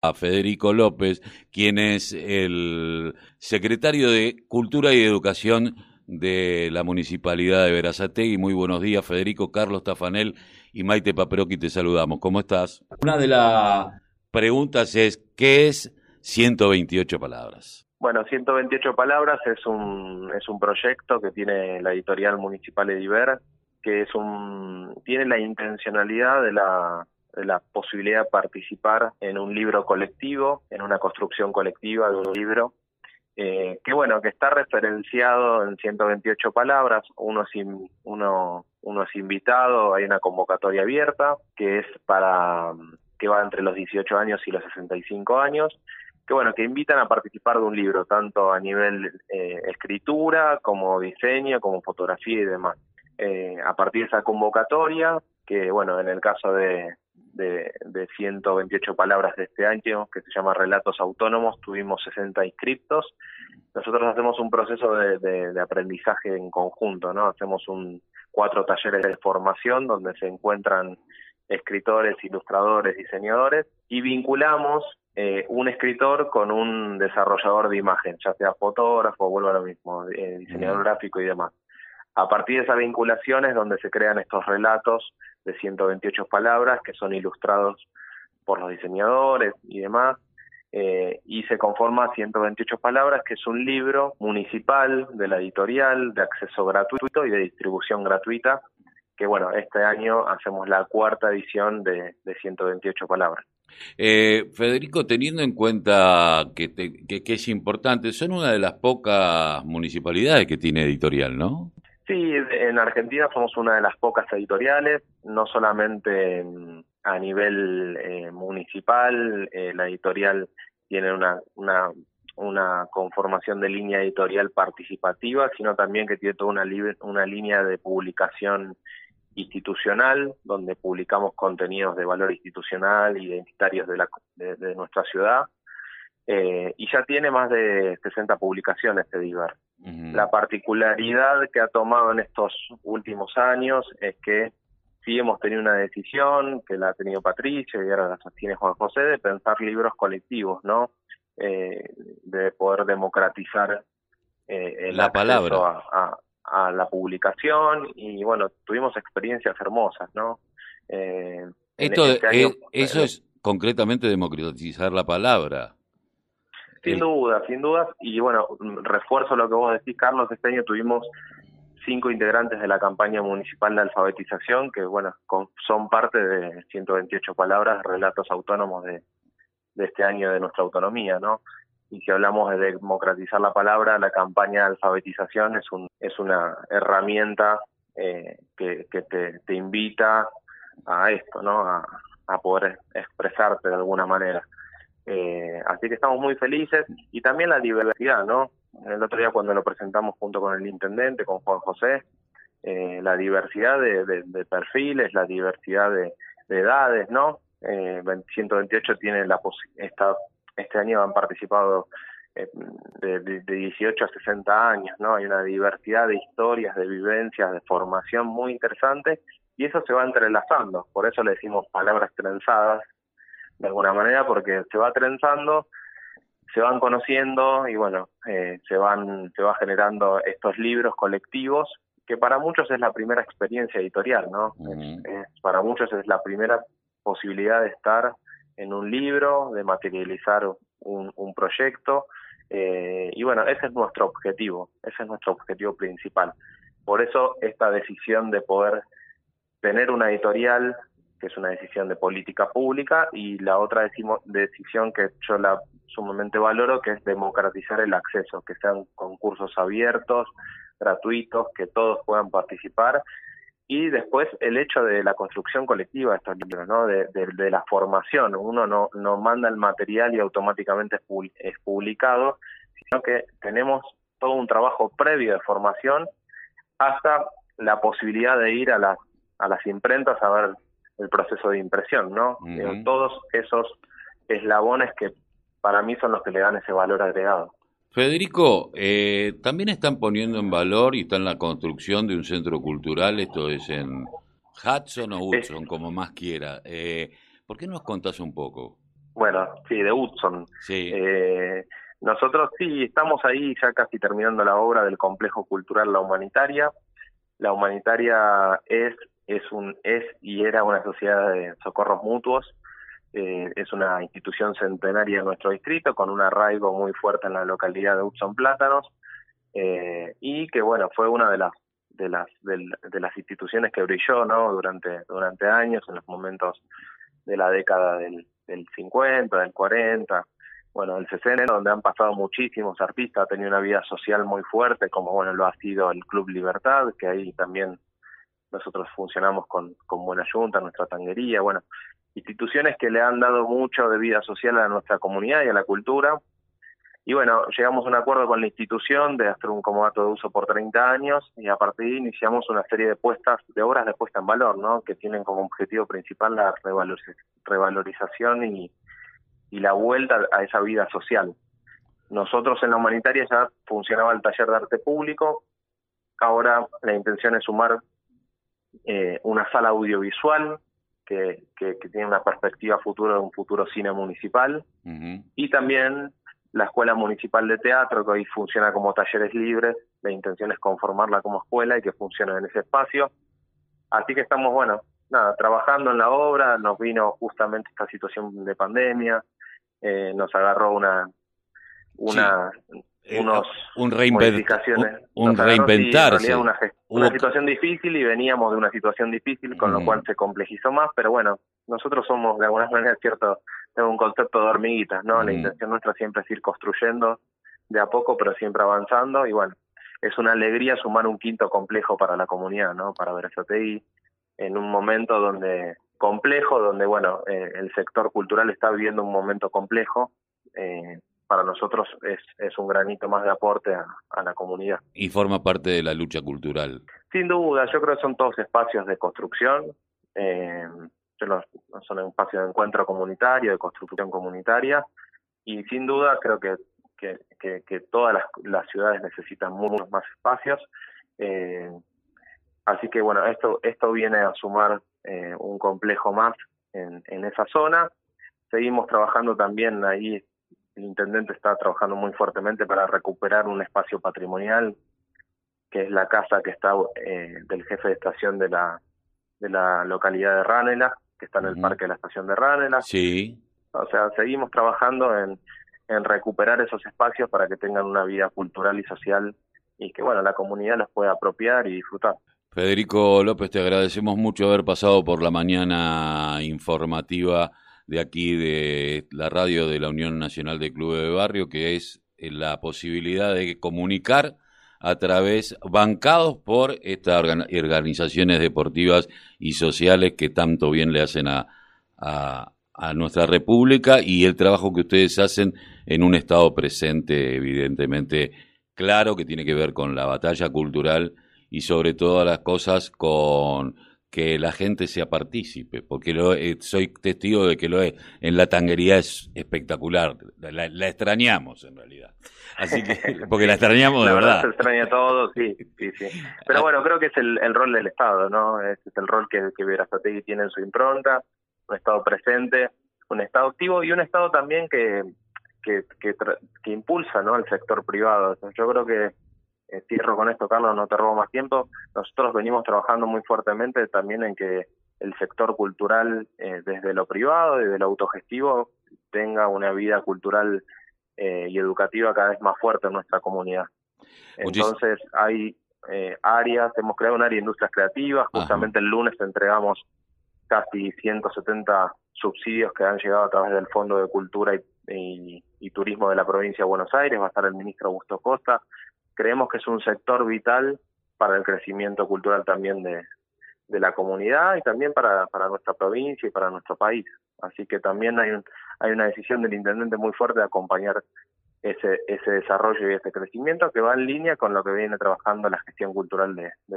a Federico López, quien es el secretario de Cultura y Educación de la Municipalidad de Verazategui. Muy buenos días, Federico, Carlos Tafanel y Maite Paperoqui, te saludamos. ¿Cómo estás? Una de las preguntas es, ¿qué es 128 palabras? Bueno, 128 palabras es un, es un proyecto que tiene la editorial municipal Ediver, que es un, tiene la intencionalidad de la la posibilidad de participar en un libro colectivo, en una construcción colectiva de un libro, eh, que bueno, que está referenciado en 128 palabras, uno es, uno, uno es invitado, hay una convocatoria abierta, que es para, que va entre los 18 años y los 65 años, que bueno, que invitan a participar de un libro, tanto a nivel eh, escritura, como diseño, como fotografía y demás. Eh, a partir de esa convocatoria, que bueno, en el caso de, de, de 128 palabras de este año, que se llama Relatos Autónomos, tuvimos 60 inscriptos. Nosotros hacemos un proceso de, de, aprendizaje en conjunto, ¿no? Hacemos un, cuatro talleres de formación donde se encuentran escritores, ilustradores, diseñadores y vinculamos eh, un escritor con un desarrollador de imagen, ya sea fotógrafo, vuelvo a lo mismo, eh, diseñador gráfico y demás. A partir de esa vinculación es donde se crean estos relatos de 128 palabras que son ilustrados por los diseñadores y demás, eh, y se conforma 128 palabras, que es un libro municipal de la editorial, de acceso gratuito y de distribución gratuita, que bueno, este año hacemos la cuarta edición de, de 128 palabras. Eh, Federico, teniendo en cuenta que, que, que, es importante, son una de las pocas municipalidades que tiene editorial, ¿no? Sí, en Argentina somos una de las pocas editoriales, no solamente a nivel eh, municipal, eh, la editorial tiene una, una, una conformación de línea editorial participativa, sino también que tiene toda una, una línea de publicación institucional, donde publicamos contenidos de valor institucional, identitarios de, la, de nuestra ciudad, eh, y ya tiene más de 60 publicaciones de Diver. La particularidad que ha tomado en estos últimos años es que sí hemos tenido una decisión, que la ha tenido Patricia y ahora la sostiene Juan José, de pensar libros colectivos, ¿no? Eh, de poder democratizar eh, el la palabra a, a, la publicación y bueno, tuvimos experiencias hermosas, ¿no? Eh, Esto, este eso es concretamente democratizar la palabra. Sin duda, sin dudas. Y bueno, refuerzo lo que vos decís, Carlos. Este año tuvimos cinco integrantes de la campaña municipal de alfabetización, que bueno, son parte de 128 palabras, relatos autónomos de, de este año de nuestra autonomía, ¿no? Y si hablamos de democratizar la palabra, la campaña de alfabetización es, un, es una herramienta eh, que, que te, te, invita a esto, ¿no? A, a poder expresarte de alguna manera. Eh, así que estamos muy felices y también la diversidad, ¿no? El otro día cuando lo presentamos junto con el intendente, con Juan José, eh, la diversidad de, perfiles, la diversidad de, edades, ¿no? Eh, 128 tiene la esta, este año han participado eh, de, de, 18 a 60 años, ¿no? Hay una diversidad de historias, de vivencias, de formación muy interesante y eso se va entrelazando, por eso le decimos palabras trenzadas de alguna manera porque se va trenzando, se van conociendo y bueno, eh, se van se va generando estos libros colectivos que para muchos es la primera experiencia editorial, ¿no? para muchos es la primera posibilidad de estar en un libro, de materializar un, un proyecto eh, y bueno, ese es nuestro objetivo, ese es nuestro objetivo principal. Por eso esta decisión de poder tener una editorial que es una decisión de política pública, y la otra decisión que yo la sumamente valoro, que es democratizar el acceso, que sean concursos abiertos, gratuitos, que todos puedan participar, y después el hecho de la construcción colectiva de estos libros, ¿no? de, de, la formación. Uno no, no manda el material y automáticamente es, publicado, sino que tenemos todo un trabajo previo de formación hasta la posibilidad de ir a las, a las imprentas a ver el proceso de impresión, ¿no? todos esos eslabones que para mí son los que le dan ese valor agregado. Federico, eh, también están poniendo en valor y están en la construcción de un centro cultural, esto es en Hudson o Hudson, como más quiera. Eh, ¿Por qué nos contás un poco? Bueno, sí, de Hudson. Sí. Eh, nosotros sí, estamos ahí ya casi terminando la obra del complejo cultural La Humanitaria. La Humanitaria es, es, un, es y era una sociedad de socorros mutuos. Eh, es una institución centenaria en nuestro distrito con un arraigo muy fuerte en la localidad de Hudson Plátanos eh, y que bueno fue una de las de las de, las instituciones que brilló no durante durante años en los momentos de la década del, del 50 del 40 bueno, el CCN, donde han pasado muchísimos artistas, ha tenido una vida social muy fuerte, como bueno lo ha sido el Club Libertad, que ahí también nosotros funcionamos con, con Buena Junta, nuestra tanguería, bueno, instituciones que le han dado mucho de vida social a nuestra comunidad y a la cultura. Y bueno, llegamos a un acuerdo con la institución de hacer un comodato de uso por 30 años y a partir de ahí iniciamos una serie de puestas, de obras de puesta en valor, ¿no? Que tienen como objetivo principal la revalorización y, y la vuelta a esa vida social. Nosotros en la humanitaria ya funcionaba el taller de arte público, ahora la intención es sumar eh, una sala audiovisual que, que, tiene una perspectiva futura de un futuro cine municipal. Y también la Escuela Municipal de Teatro que hoy funciona como talleres libres, la intención es conformarla como escuela y que funcione en ese espacio. Así que estamos, bueno, nada, trabajando en la obra, nos vino justamente esta situación de pandemia, eh, nos agarró una una unos un, un, reinventarse una, situación difícil y veníamos de una situación difícil con lo mm. cual se complejizó más pero bueno nosotros somos de alguna manera cierto tengo un concepto de hormiguitas no la mm. intención nuestra siempre es ir construyendo de a poco pero siempre avanzando y bueno es una alegría sumar un quinto complejo para la comunidad no para Verazategui en un momento donde complejo, donde bueno, eh, el sector cultural está viviendo un momento complejo. Eh, para nosotros es, es un granito más de aporte a, la comunidad. Y forma parte de la lucha cultural. Sin duda, yo creo que son todos espacios de construcción. Eh, son espacios de encuentro comunitario, de construcción comunitaria. Y sin duda creo que, que, que, todas las, las, ciudades necesitan muchos más espacios. Eh, así que bueno, esto, esto viene a sumar eh, un complejo más en, en esa zona. Seguimos trabajando también ahí, el intendente está trabajando muy fuertemente para recuperar un espacio patrimonial, que es la casa que está eh, del jefe de estación de la, de la localidad de Ranela, que está en el parque de la estación de Ranela. Sí. O sea, seguimos trabajando en, en recuperar esos espacios para que tengan una vida cultural y social y que, bueno, la comunidad los pueda apropiar y disfrutar. Federico López, te agradecemos mucho haber pasado por la mañana informativa de aquí de la radio de la Unión Nacional de Clubes de Barrio, que es eh, la posibilidad de comunicar a través, bancados por estas organizaciones deportivas y sociales que tanto bien le hacen a, a, nuestra República y el trabajo que ustedes hacen en un estado presente, evidentemente claro, que tiene que ver con la batalla cultural y sobre todas las cosas con que la gente sea partícipe, porque lo, soy testigo de que lo es. En la tanguería es espectacular, la, extrañamos en realidad. Así que, porque la extrañamos de verdad. Se extraña todo, sí, sí, sí. Pero ah. bueno, creo que es el, el rol del Estado, ¿no? Es, el rol que, que Verazategui tiene en su impronta, un Estado presente, un Estado activo y un Estado también que, que, que, que impulsa, ¿no? Al sector privado. yo creo que eh, cierro con esto, Carlos, no te robo más tiempo. Nosotros venimos trabajando muy fuertemente también en que el sector cultural, eh, desde lo privado, desde lo autogestivo, tenga una vida cultural eh, y educativa cada vez más fuerte en nuestra comunidad. Entonces, hay áreas, hemos creado un área de industrias creativas, justamente el lunes entregamos casi 170 subsidios que han llegado a través del Fondo de Cultura y, y Turismo de la provincia de Buenos Aires, va a estar el ministro Augusto Costa, creemos que es un sector vital para el crecimiento cultural también de, de la comunidad y también para, para nuestra provincia y para nuestro país. Así que también hay, un, hay una decisión del intendente muy fuerte de acompañar ese, ese desarrollo y ese crecimiento que va en línea con lo que viene trabajando la gestión cultural de, de